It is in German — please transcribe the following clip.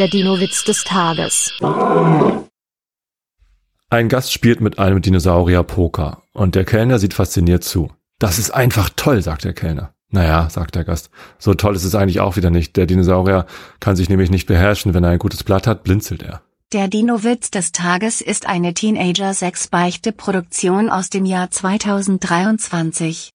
Der Dino-Witz des Tages. Ein Gast spielt mit einem Dinosaurier Poker und der Kellner sieht fasziniert zu. Das ist einfach toll, sagt der Kellner. Naja, sagt der Gast, so toll ist es eigentlich auch wieder nicht. Der Dinosaurier kann sich nämlich nicht beherrschen. Wenn er ein gutes Blatt hat, blinzelt er. Der Dino-Witz des Tages ist eine Teenager-6-Beichte-Produktion aus dem Jahr 2023.